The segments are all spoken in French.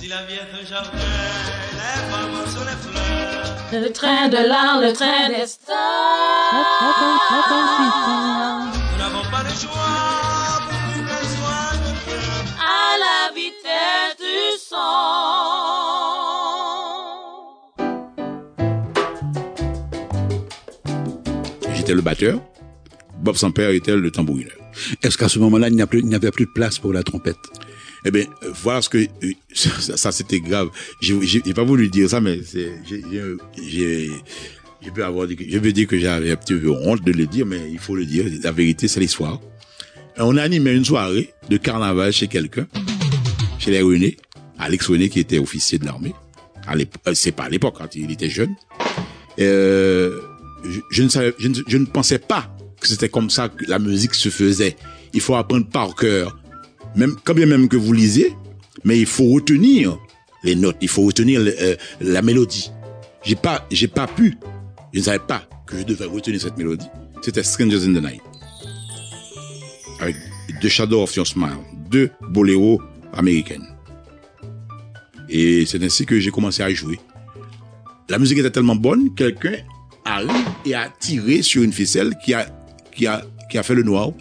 Si la vie est un jardin, les femmes sont les fleurs. Le train de l'art, le train des stars. Nous n'avons pas le choix pour qu'elle soit notre. À la vitesse du son. J'étais le batteur. Bob Sampère était le tambourineur. Est-ce qu'à ce moment-là, il n'y avait plus de place pour la trompette? Eh bien, voilà ce que ça, c'était grave. J'ai pas voulu dire ça, mais j'ai je peux avoir je peux dire que j'avais un petit peu honte de le dire, mais il faut le dire. La vérité, c'est l'histoire. On a animé une soirée de carnaval chez quelqu'un, chez les René, Alex René qui était officier de l'armée. Euh, c'est pas à l'époque, quand il était jeune. Euh, je ne pensais pas que c'était comme ça que la musique se faisait. Il faut apprendre par cœur même quand bien même que vous lisez, mais il faut retenir les notes, il faut retenir euh, la mélodie. J'ai pas, j'ai pas pu, je ne savais pas que je devais retenir cette mélodie. C'était Strangers in the Night, avec The Shadow of Your Smile, deux boléros américaines. Et c'est ainsi que j'ai commencé à jouer. La musique était tellement bonne, quelqu'un arrive et a tiré sur une ficelle qui a, qui a, qui a fait le noir,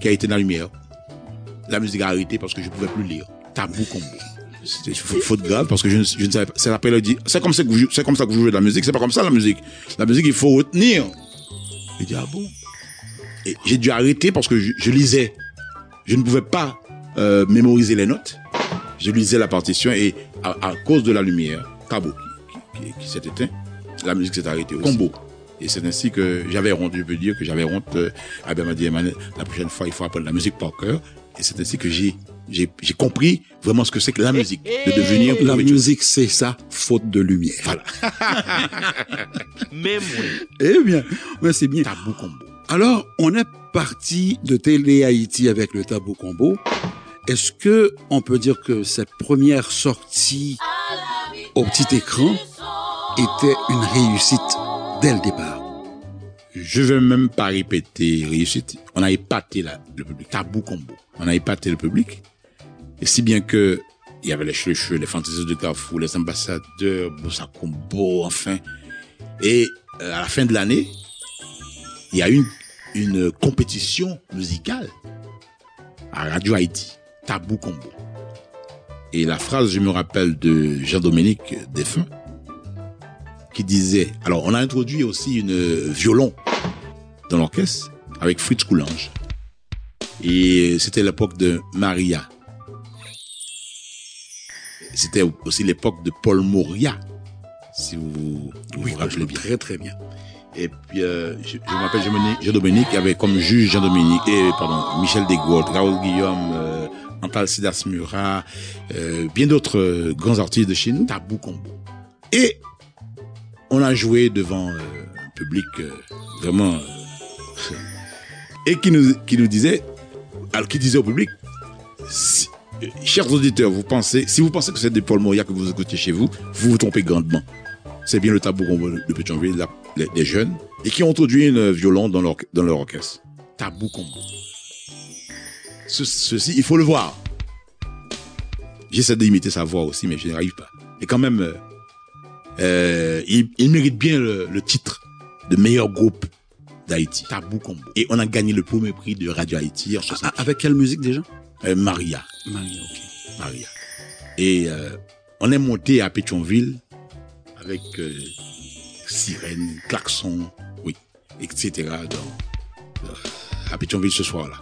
qui a été la lumière la musique a arrêté parce que je pouvais plus lire. Tabou combo. C'était faute grave parce que je ne, je ne savais pas. C'est la mélodie. C'est comme ça que vous, c'est comme ça que vous jouez de la musique. C'est pas comme ça la musique. La musique, il faut retenir. J'ai dit, ah bon? Et j'ai dû arrêter parce que je, je lisais. Je ne pouvais pas euh, mémoriser les notes. Je lisais la partition et à, à cause de la lumière, tabou qui, qui- qui s'est éteint, la musique s'est arrêtée aussi. Combo. Et c'est ainsi que j'avais honte, je peux dire que j'avais honte. Euh, Abel m'a dit, la prochaine fois, il faut apprendre la musique par cœur. Et c'est ainsi que j'ai, j'ai, j'ai compris vraiment ce que c'est que la musique, de devenir La quelque chose. musique, c'est ça, faute de lumière. Voilà. Mais moi, Eh bien, ouais, c'est bien. Tabou combo. Alors, on est parti de Télé Haïti avec le Tabou Combo. Est-ce que on peut dire que cette première sortie au petit écran était une réussite dès le départ? Je vais même pas répéter réussite. On a épaté la- le public. Tabou combo. On a épaté le public. Et si bien que il y avait les cheveux, les fantaisies de Carrefour, les ambassadeurs, Bossa Combo, enfin. Et euh, à la fin de l'année, il y a une, une compétition musicale à Radio Haïti. Tabou combo. Et la phrase, je me rappelle de Jean-Dominique Défunt, qui disait, alors on a introduit aussi une euh, violon dans l'orchestre avec Fritz Coulange. Et c'était l'époque de Maria. C'était aussi l'époque de Paul Moria, si vous vous, vous rappelez bien. Très, très bien. Et puis, euh, je, je m'appelle Jean-Dominique- y avait comme juge Jean-Dominique, et pardon, Michel Desgaulle, Raoul Guillaume, euh, Antal Sidas Murat, euh, bien d'autres grands artistes de chez nous, Tabou Combo. Et on a joué devant euh, un public euh, vraiment... euh, et qui nous, disait, alors qui disait au public, chers auditeurs, vous pensez, si vous pensez que c'est des Paul Moria que vous écoutez chez vous, vous vous trompez grandement c'est bien le tabou combo de Pétionville, les jeunes, et qui ont introduit une violon dans leur, orchestre. Tabou combo. Ce- ceci, il faut le voir. J'essaie d'imiter sa voix aussi, mais je n'y arrive pas. Et quand même, euh, il, il mérite bien le, le titre de meilleur groupe d'Haïti. Tabou combo. Et on a gagné le premier prix de Radio Haïti en 60. Ah, avec quelle musique déjà? Euh, Maria. Marie, ok. Maria. Et euh, on est monté à Pétionville avec euh, sirène, klaxon, oui, etc. dans- euh, à Pétionville ce soir-là.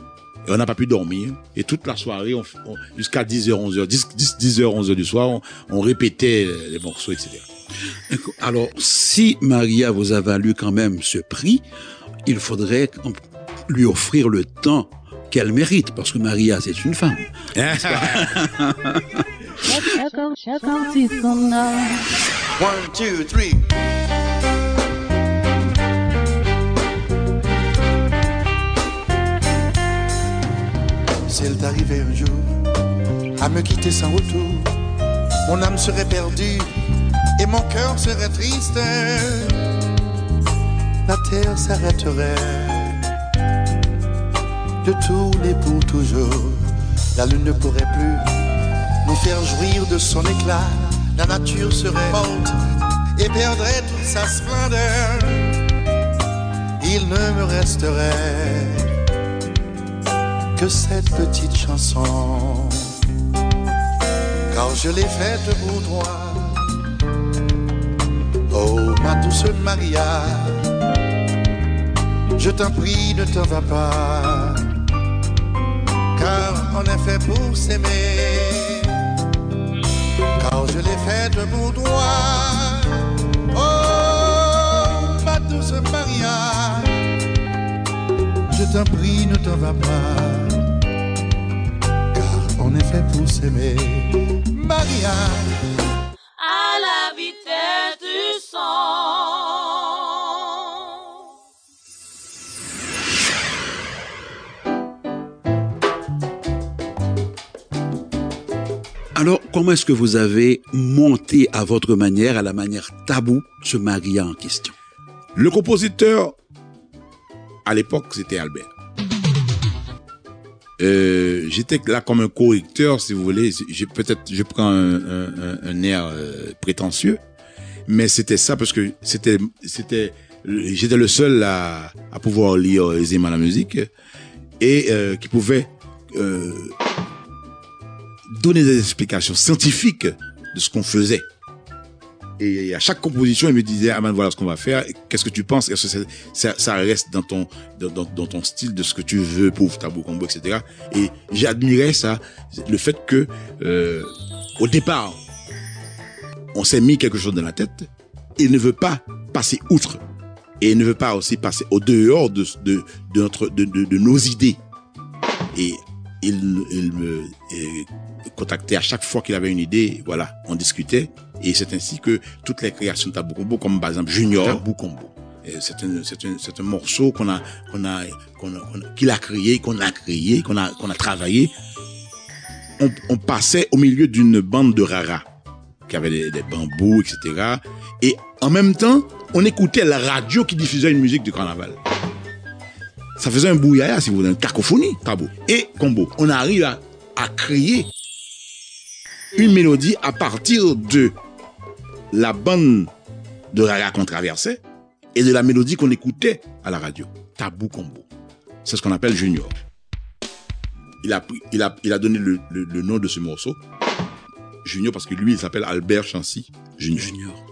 Et on n'a pas pu dormir. Et toute la soirée, on, on- jusqu'à 10h, 11h, 10, 10, 10h, 11h du soir, on, on répétait euh, les morceaux, etc. Alors, si Maria vous a valu quand même ce prix, il faudrait lui offrir le temps qu'elle mérite, parce que Maria, c'est une femme. One, two, three. S'il t'arrivait un jour à me quitter sans retour, mon âme serait perdue et mon cœur serait triste. La terre s'arrêterait de tourner pour toujours. La lune ne pourrait plus nous faire jouir de son éclat, la nature serait morte et perdrait toute sa splendeur. Il ne me resterait que cette petite chanson, car je l'ai faite pour toi. Oh, ma douce Maria, je t'en prie, ne t'en va pas, car on est fait pour s'aimer, car je l'ai faite pour toi. Oh, ma douce Maria, je t'en prie, ne t'en va pas, car on est fait pour s'aimer, Maria. Comment est-ce que vous avez monté à votre manière, à la manière tabou, ce Maria en question? Le compositeur, à l'époque, c'était Albert. Euh, J'étais là comme un correcteur, si vous voulez. Peut-être, je prends un, air euh, prétentieux, mais c'était ça parce que c'était, c'était, j'étais le seul à, pouvoir lire aisément la musique et euh, qui pouvait euh, donner des explications scientifiques de ce qu'on faisait. Et à chaque composition, il me disait, ah ben voilà ce qu'on va faire. Qu'est-ce que tu penses? Est-ce que ça, ça reste dans ton, dans, ton style de ce que tu veux pour Tabou Combo, etc. Et j'admirais ça, le fait que, euh, au départ, on s'est mis quelque chose dans la tête il ne veut pas passer outre. Et il ne veut pas aussi passer au dehors de, de, de, notre, de, de nos idées. Et il, il me euh, contactait à chaque fois qu'il avait une idée, voilà, on discutait. Et c'est ainsi que toutes les créations de Tabou Combo, comme par exemple Junior, Tabou Combo. Et C'est un, c'est un, c'est un morceau qu'on a, qu'on a, qu'on a- qu'on a- qu'il a créé, qu'on a créé, qu'on a, qu'on a travaillé. On, on passait au milieu d'une bande de rara qui avait des, des bambous, etc. Et en même temps, on écoutait la radio qui diffusait une musique du carnaval. Ça faisait un bouillaya, si vous voulez, une cacophonie, tabou. Et combo. On arrive à, à créer une mélodie à partir de la bande de rara qu'on traversait et de la mélodie qu'on écoutait à la radio. Tabou combo. C'est ce qu'on appelle Junior. Il a, pris- il a, il a donné le, le- le nom de ce morceau. Junior parce que lui, il s'appelle Albert Chancy Junior. Junior.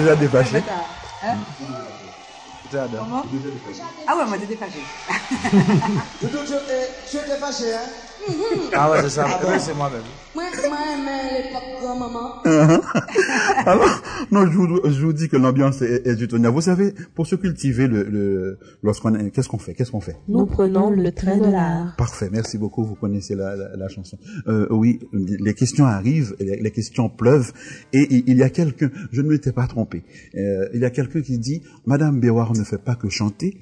Déjà défâché. Hein J'adore. Comment Ah ouais, moi j'étais fâché. Tu étais fâché, hein Ah ouais, c'est ça. Eh ben, c'est moi-même. Moi, moi, aimé l'époque grand-maman. Alors, non, je vous, je vous dis que l'ambiance est, est du tonnerre. Vous savez, pour se cultiver, le, le lorsqu'on, est- qu'est-ce qu'on fait? Qu'est-ce qu'on fait? Nous prenons le train de l'art. Parfait, merci beaucoup. Vous connaissez la, la, la chanson. Euh, oui, les questions arrivent, les, les questions pleuvent, et il, y a quelqu'un. Je ne m'étais pas trompé. Euh, il y a quelqu'un qui dit Madame Béouard ne fait pas que chanter.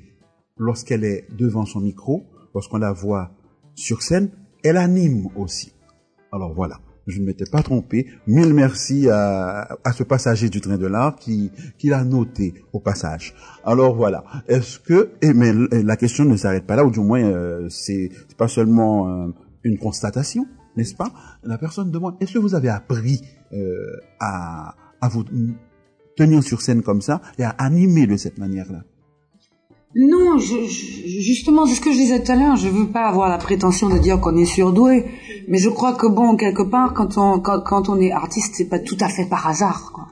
Lorsqu'elle est devant son micro, lorsqu'on la voit sur scène, elle anime aussi. Alors voilà. Je ne m'étais pas trompé. Mille merci à, à ce passager du train de l'art qui, qui l'a noté au passage. Alors voilà. Est-ce que, et mais la question ne s'arrête pas là, ou du moins, euh, c'est pas seulement euh, une constatation, n'est-ce pas? La personne demande, est-ce que vous avez appris euh, à, à vous tenir sur scène comme ça et à animer de cette manière-là? Non, je, je- justement, c'est ce que je disais tout à l'heure. Je veux pas avoir la prétention de dire qu'on est surdoué, mais je crois que bon, quelque part, quand on quand, quand on est artiste, c'est pas tout à fait par hasard. Quoi.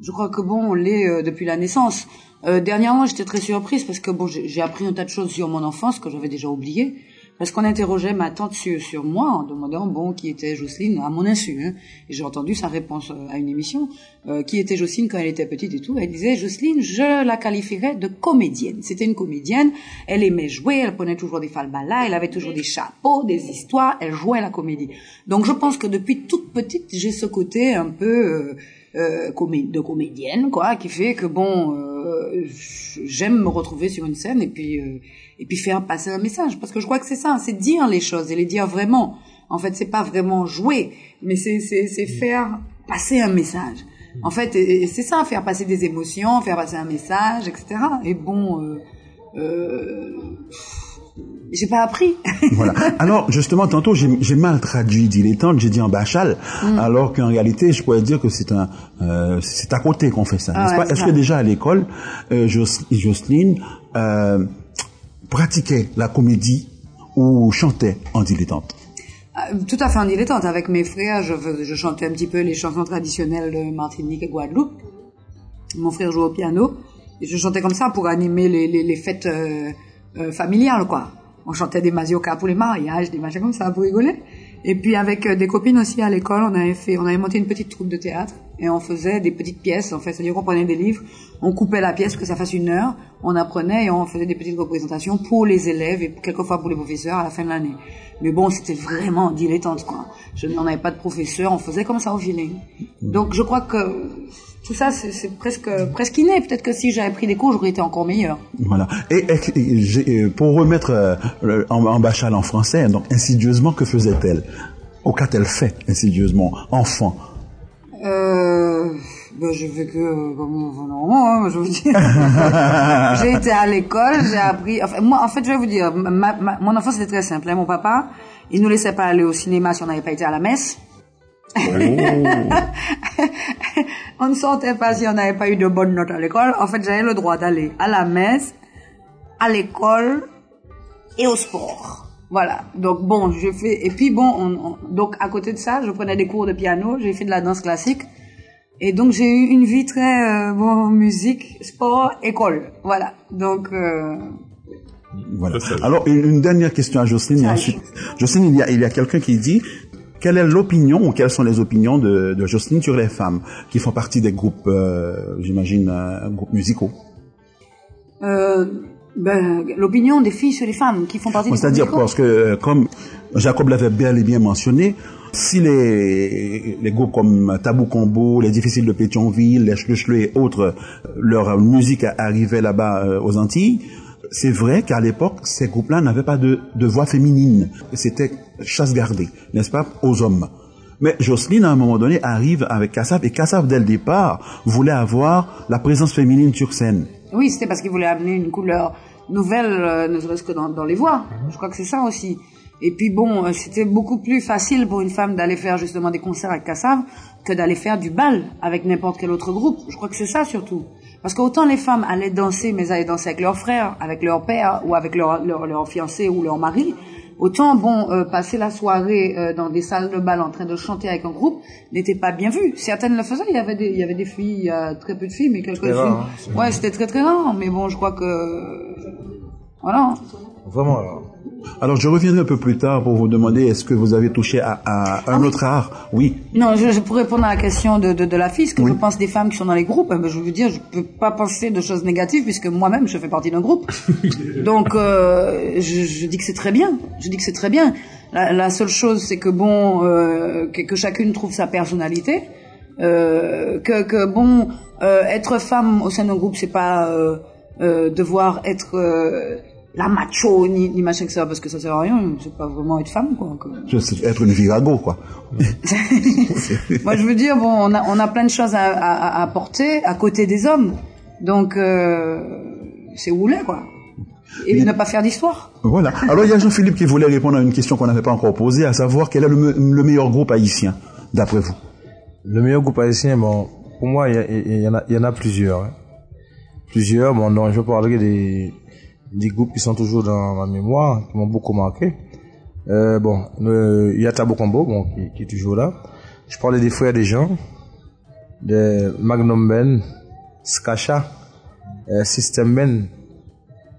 Je crois que bon, on l'est euh, depuis la naissance. Euh, dernièrement, j'étais très surprise parce que bon, j'ai appris un tas de choses sur mon enfance que j'avais déjà oubliées. Parce qu'on interrogeait ma tante sur, sur moi en demandant bon qui était Jocelyne à mon insu. Hein. Et j'ai entendu sa réponse euh, à une émission euh, qui était Jocelyne quand elle était petite et tout. Elle disait Jocelyne, je la qualifierais de comédienne. C'était une comédienne. Elle aimait jouer. Elle prenait toujours des falbalas. Elle avait toujours des chapeaux, des histoires. Elle jouait la comédie. Donc je pense que depuis toute petite, j'ai ce côté un peu euh, euh, de comédienne, quoi, qui fait que bon, euh, j'aime me retrouver sur une scène et puis euh, et puis faire passer un message, parce que je crois que c'est ça, c'est dire les choses et les dire vraiment. En fait, c'est pas vraiment jouer, mais c'est c'est c'est faire passer un message. En fait, et- et c'est ça, faire passer des émotions, faire passer un message, etc. Et bon, euh, euh, j'ai pas appris. Voilà. Alors, justement, tantôt, j'ai mal traduit dilettante, j'ai dit en bachal, Mm. alors qu'en réalité, je pourrais dire que c'est un, euh, c'est à côté qu'on fait ça, Ah n'est-ce ouais, Est-ce ça. que déjà à l'école, euh, Jocelyne euh, pratiquait la comédie ou chantait en dilettante Euh, Tout à fait en dilettante. Avec mes frères, je, chantais un petit peu les chansons traditionnelles de Martinique et Guadeloupe. Mon frère jouait au piano. Et je chantais comme ça pour animer les, les, les fêtes euh, euh, familiales, quoi. On chantait des maziokas pour les mariages, des machins comme ça pour rigoler. Et puis avec euh, des copines aussi à l'école, on avait fait, on avait monté une petite troupe de théâtre et on faisait des petites pièces. En fait, c'est-à-dire qu'on prenait des livres, on coupait la pièce que ça fasse une heure, on apprenait et on faisait des petites représentations pour les élèves et quelquefois pour les professeurs à la fin de l'année. Mais bon, c'était vraiment dilettante, quoi. Je on n'avait pas de professeur, on faisait comme ça au feeling. Donc je crois que tout ça, c'est presque presque inné. Peut-être que si j'avais pris des cours, j'aurais été encore meilleure. Voilà. Et, et- et j'ai- pour remettre euh, en, en bachal en français, donc insidieusement, que faisait-elle? Au qu'a-t-elle fait insidieusement, enfant Euh, ben, je fais que comme enfin, normalement, hein, je vous dis. j'ai été à l'école, j'ai appris. Enfin, moi, en fait, je vais vous dire, ma, ma- mon enfance c'était très simple. hein. Mon papa, il nous laissait pas aller au cinéma si on n'avait pas été à la messe. on ne sortait pas si on n'avait pas eu de bonnes notes à l'école. En fait, j'avais le droit d'aller à la messe, à l'école et au sport. Voilà. Donc bon, je fais et puis bon, on- on- donc à côté de ça, je prenais des cours de piano, j'ai fait de la danse classique et donc j'ai eu une vie très euh, bon musique, sport, école. Voilà. Donc euh, Voilà. Alors, une, une dernière question à Jocelyne. Ensuite, Jocelyne, il y a, il y a quelqu'un qui dit quelle est l'opinion ou quelles sont les opinions de, de Jocelyne sur les femmes qui font partie des groupes, euh, j'imagine, euh, groupes musicaux? euh, ben, l'opinion des filles sur les femmes qui font partie Bon, du C'est-à-dire parce que, euh, comme Jacob l'avait bel et bien mentionné, si les, les groupes comme Tabou Combo, les Difficiles de Pétionville, les Schluchleux et autres, euh, leur musique arrivait là-bas euh, aux Antilles, c'est vrai qu'à l'époque, ces groupes-là n'avaient pas de, de voix féminine. C'était chasse gardée, n'est-ce pas, aux hommes. Mais Jocelyne, à un moment donné, arrive avec Kassav, et Kassav, dès le départ, voulait avoir la présence féminine sur scène. Oui, c'était parce qu'ils voulaient amener une couleur nouvelle, euh, ne serait-ce que dans, dans les voix. Je crois que c'est ça aussi. Et puis bon, euh, c'était beaucoup plus facile pour une femme d'aller faire justement des concerts avec Kassav que d'aller faire du bal avec n'importe quel autre groupe. Je crois que c'est ça surtout. Parce qu'autant les femmes allaient danser, mais elles allaient danser avec leurs frères, avec leur père ou avec leur, leur, leur fiancé ou leur mari, Autant bon, euh, passer la soirée euh, dans des salles de bal en train de chanter avec un groupe n'était pas bien vu. Certaines le faisaient. Il y avait des, il y avait des filles, a très peu de filles, mais quelques filles. rare, hein. ouais, c'était très très rare. Mais bon, je crois que voilà. Vraiment, alors. Alors, je reviendrai un peu plus tard pour vous demander est-ce que vous avez touché à, à un autre art? Oui. Non, je, je pourrais répondre à la question de, de, de la fille, ce que je pense des femmes qui sont dans les groupes. ben, je veux dire, je peux pas penser de choses négatives puisque moi-même je fais partie d'un groupe. Donc, euh, je, je dis que c'est très bien. Je dis que c'est très bien. La, la seule chose, c'est que bon, euh, que, que chacune trouve sa personnalité. Euh, que, que bon, euh, être femme au sein d'un groupe, c'est pas euh, euh, devoir être euh, la macho ni, ni machin que ça, parce que ça sert à rien. C'est pas vraiment être femme, quoi. sais être une virago, quoi. moi, je veux dire, bon, on a, on a plein de choses à, à, à apporter à côté des hommes. Donc, euh, c'est où l'est, quoi. Et ne pas faire d'histoire. Voilà. Alors, il y a Jean-Philippe qui voulait répondre à une question qu'on n'avait pas encore posée, à savoir quel est le, me- le meilleur groupe haïtien, d'après vous? Le meilleur groupe haïtien, bon, pour moi, il y, a- il y en a, il y en a plusieurs. hein. Plusieurs, bon, non, je parlerai des, des groupes qui sont toujours dans ma mémoire, qui m'ont beaucoup marqué. Euh, bon, il y a Tabo Combo, bon, qui, qui est toujours là. Je parlais des Frères des gens, de Magnum Ben, Skacha, euh, System Ben.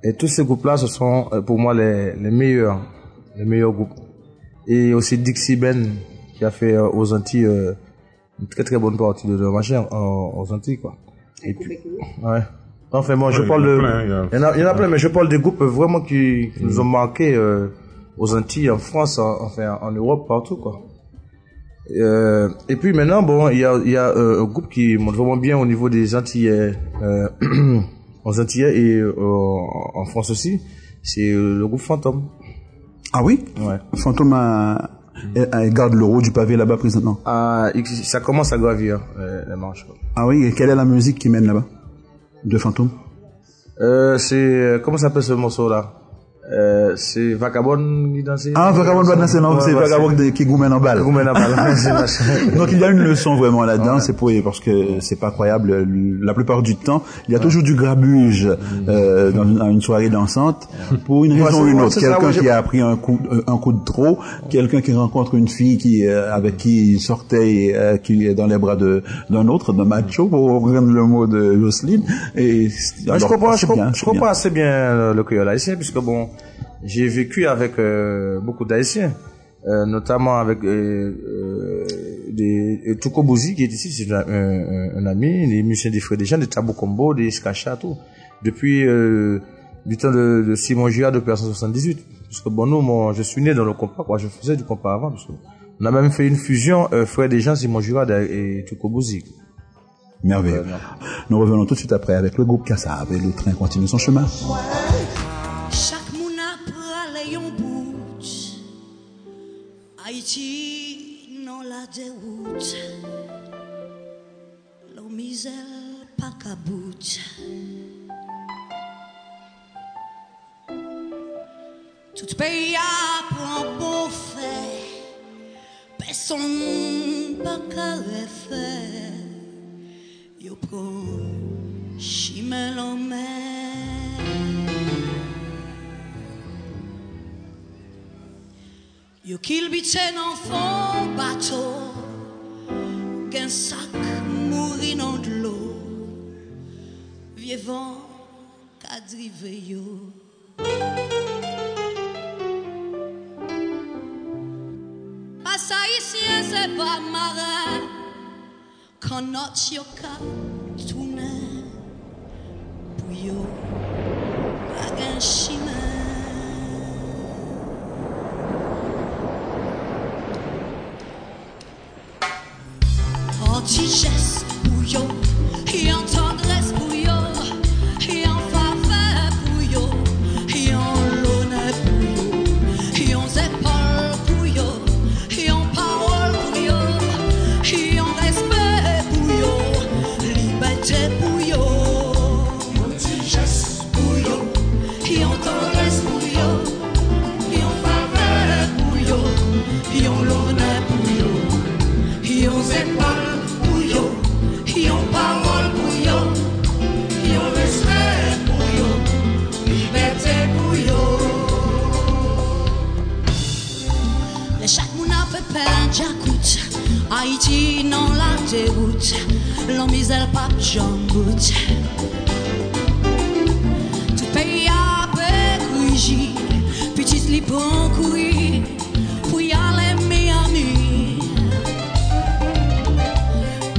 Et tous ces groupes-là, ce sont euh, pour moi les, les meilleurs, les meilleurs groupes. Et aussi Dixie Ben, qui a fait euh, aux Antilles une très très bonne partie de leur machin aux Antilles, quoi. Et puis, ouais. Enfin bon, je parle il y en a de, plein, il y en a, il y en a plein, mais je parle des groupes vraiment qui, qui nous ont marqué euh, aux Antilles, en France, en- enfin en Europe, partout, quoi. Euh, et puis maintenant, bon, il y a, il y a euh, un groupe qui monte vraiment bien au niveau des Antillais, euh, aux Antillais et euh, en France aussi. C'est le groupe Fantôme. Ah oui? Ouais. Fantôme a- a- garde le haut du pavé là-bas présentement. Ah, ça commence à gravir euh, les marches. quoi. Ah oui, et quelle est la musique qui mène là-bas? De Fantôme Euh, c'est euh, comment s'appelle ce morceau là euh, C'est Vagabond qui danse. Ah, Vagabond va danser, non, Ouais, c'est ouais, Vagabond qui goumène en balle. Goumène en balle, c'est machin. Donc il y a une leçon vraiment là-dedans, c'est pour parce que c'est pas croyable. La plupart du temps, il y a toujours du grabuge euh, dans une, dans une soirée dansante pour une Ouais, raison ou une ouais, autre. Quelqu'un ouais, qui a pris un coup euh, un coup de trop, quelqu'un qui rencontre une fille qui euh, avec qui il sortait et, euh, qui est dans les bras de d'un autre, d'un macho pour reprendre le mot de Jocelyne. Et Ouais, je comprends, je, bien, comprends- je assez bien euh, le créole haïtien, puisque bon, j'ai vécu avec euh, beaucoup d'haïtiens, euh, notamment avec euh, euh, des Touko Bouzi, qui est ici, c'est un, un- un ami, des musiciens des Frères des gens, des Tabou Combo, des Skacha, tout. Depuis du temps de, de Simon Gia depuis 1978. Parce que bon, nous, moi, je suis né dans le compas, quoi, je faisais du compas avant, parce que on a même fait une fusion, euh, Frères des gens, Simon Jura et Touko Bouzi. Merveilleux. Nous revenons tout de suite après avec le groupe Kassav et le train continue son chemin. Chaque non la déroute L'eau misère pas qu'à bout Tout pays a prend bon fait Personne pas qu'à refaire Yo prend chimel en mer Yo kil bitè nan fon bato Gen sak mouri nan dlo Vie van ka drive yo. Pas haïtien se pa mare Kan not yo ka toune Pou yo. Pa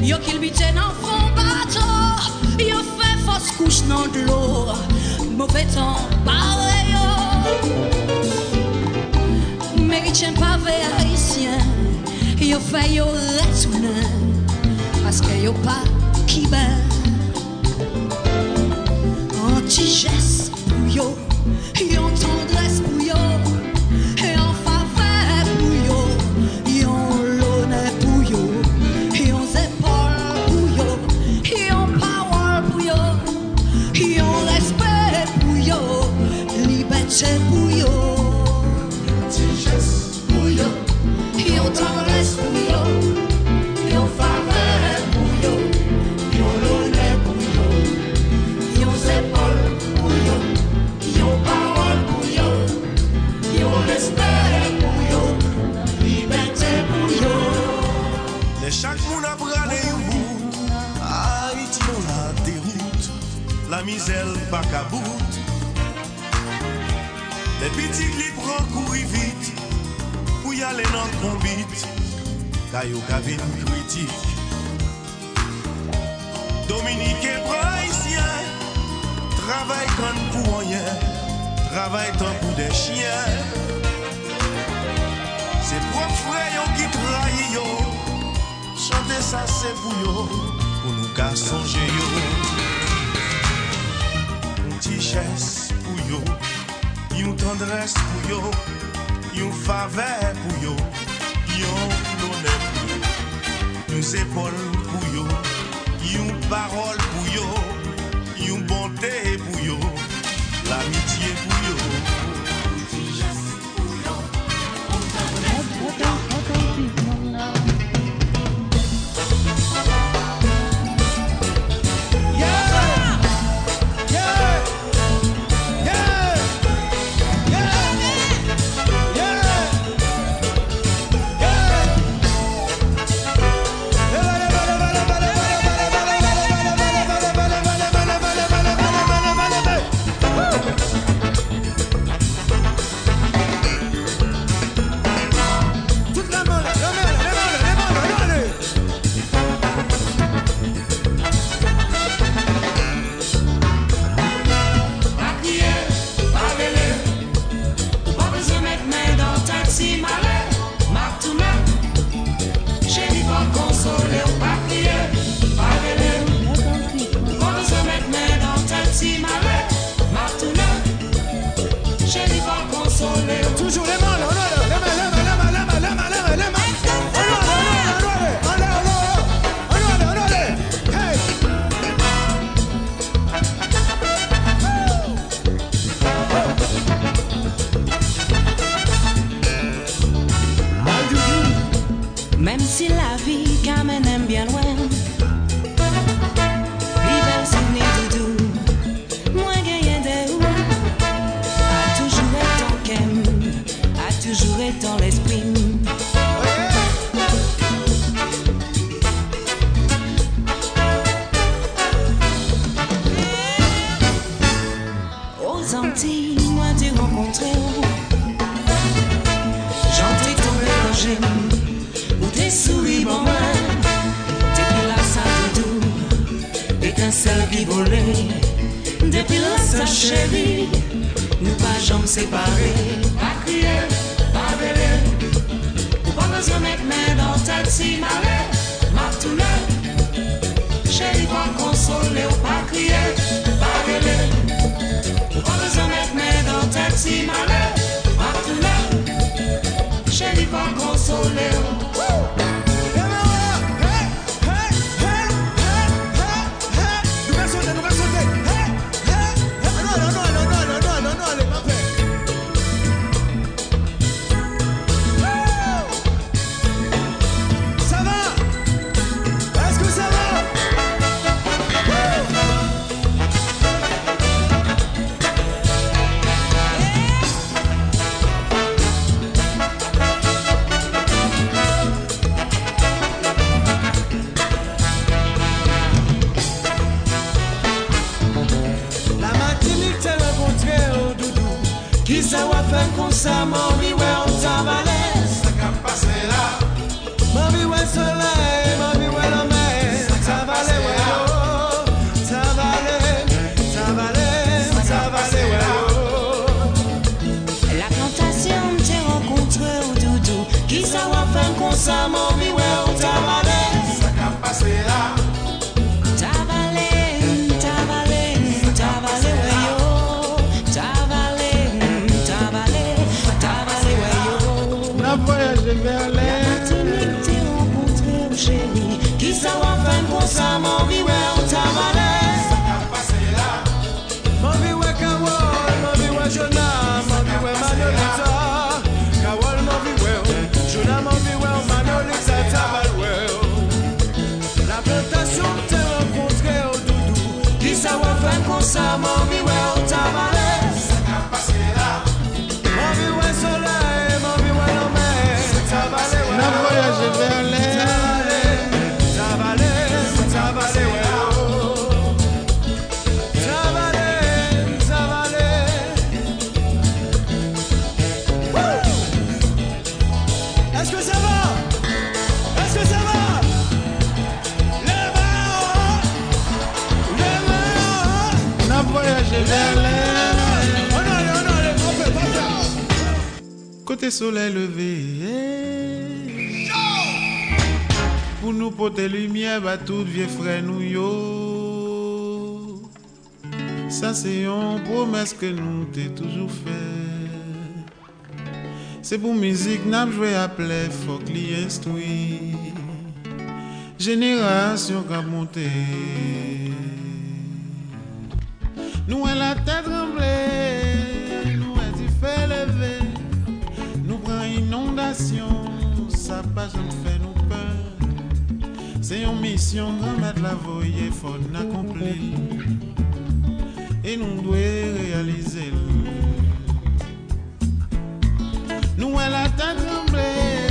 Yo qu'il bite dans fond bateau. Yo fausse couche dans de l'eau. Mauvais temps, pareil yo. Méritien pavé haïtien. Yo fait yo retourner. Parce que yo pas qui ben. Anti-geste pour yo. Yo chaque monde a bralé un bout. Haïti dans la déroute. La misère pas qu'à bout. Les petits li prend courir vite. Pour y aller dans le combit. Caillou cabine critique. Dominique et Haïtien. Travail quand pour rien. Travail tant C'est propre frère qui trahit yo. Chanter ça c'est pour yo. Pour nous qu'à songer yo. Une tichesse pour yo. Une tendresse pour yo. Une faveur pour yo. Une honneur pour yo. Une épaules pour yo. Une parole pour. T'ai rencontré J'entrais dans j'aime Ou t'es souris bon main Depuis la salle doudou Étincelle qui volait Depuis la sa chérie Nous pas jambes séparées Pas crier, pas vêler. Ou pas besoin de mettre main dans le taxi, malais. Marc tout Chérie, pas consoler. Ou pas crier, pas vêler. Taxi, malais. Marc tout Chérie, pas consoler. Yo Na voyaje ver lè Martinique te renkontre ou chéri Ki sa wap fèm kon Côté soleil levé. Pour nous porter lumière Bah tout vieux frère nous yo. Ça c'est une promesse que nous t'ai toujours fait C'est pour musique n'a joué à play Faut que instruit. Génération qui a monté Nous elle la tête tremblée Nous elle dit fait lever nous prend inondation, ça pas jamais fait nous peur. C'est une mission de mettre la voyer, faut accomplir. Et nous devons réaliser. Nous elle a tête tremblée,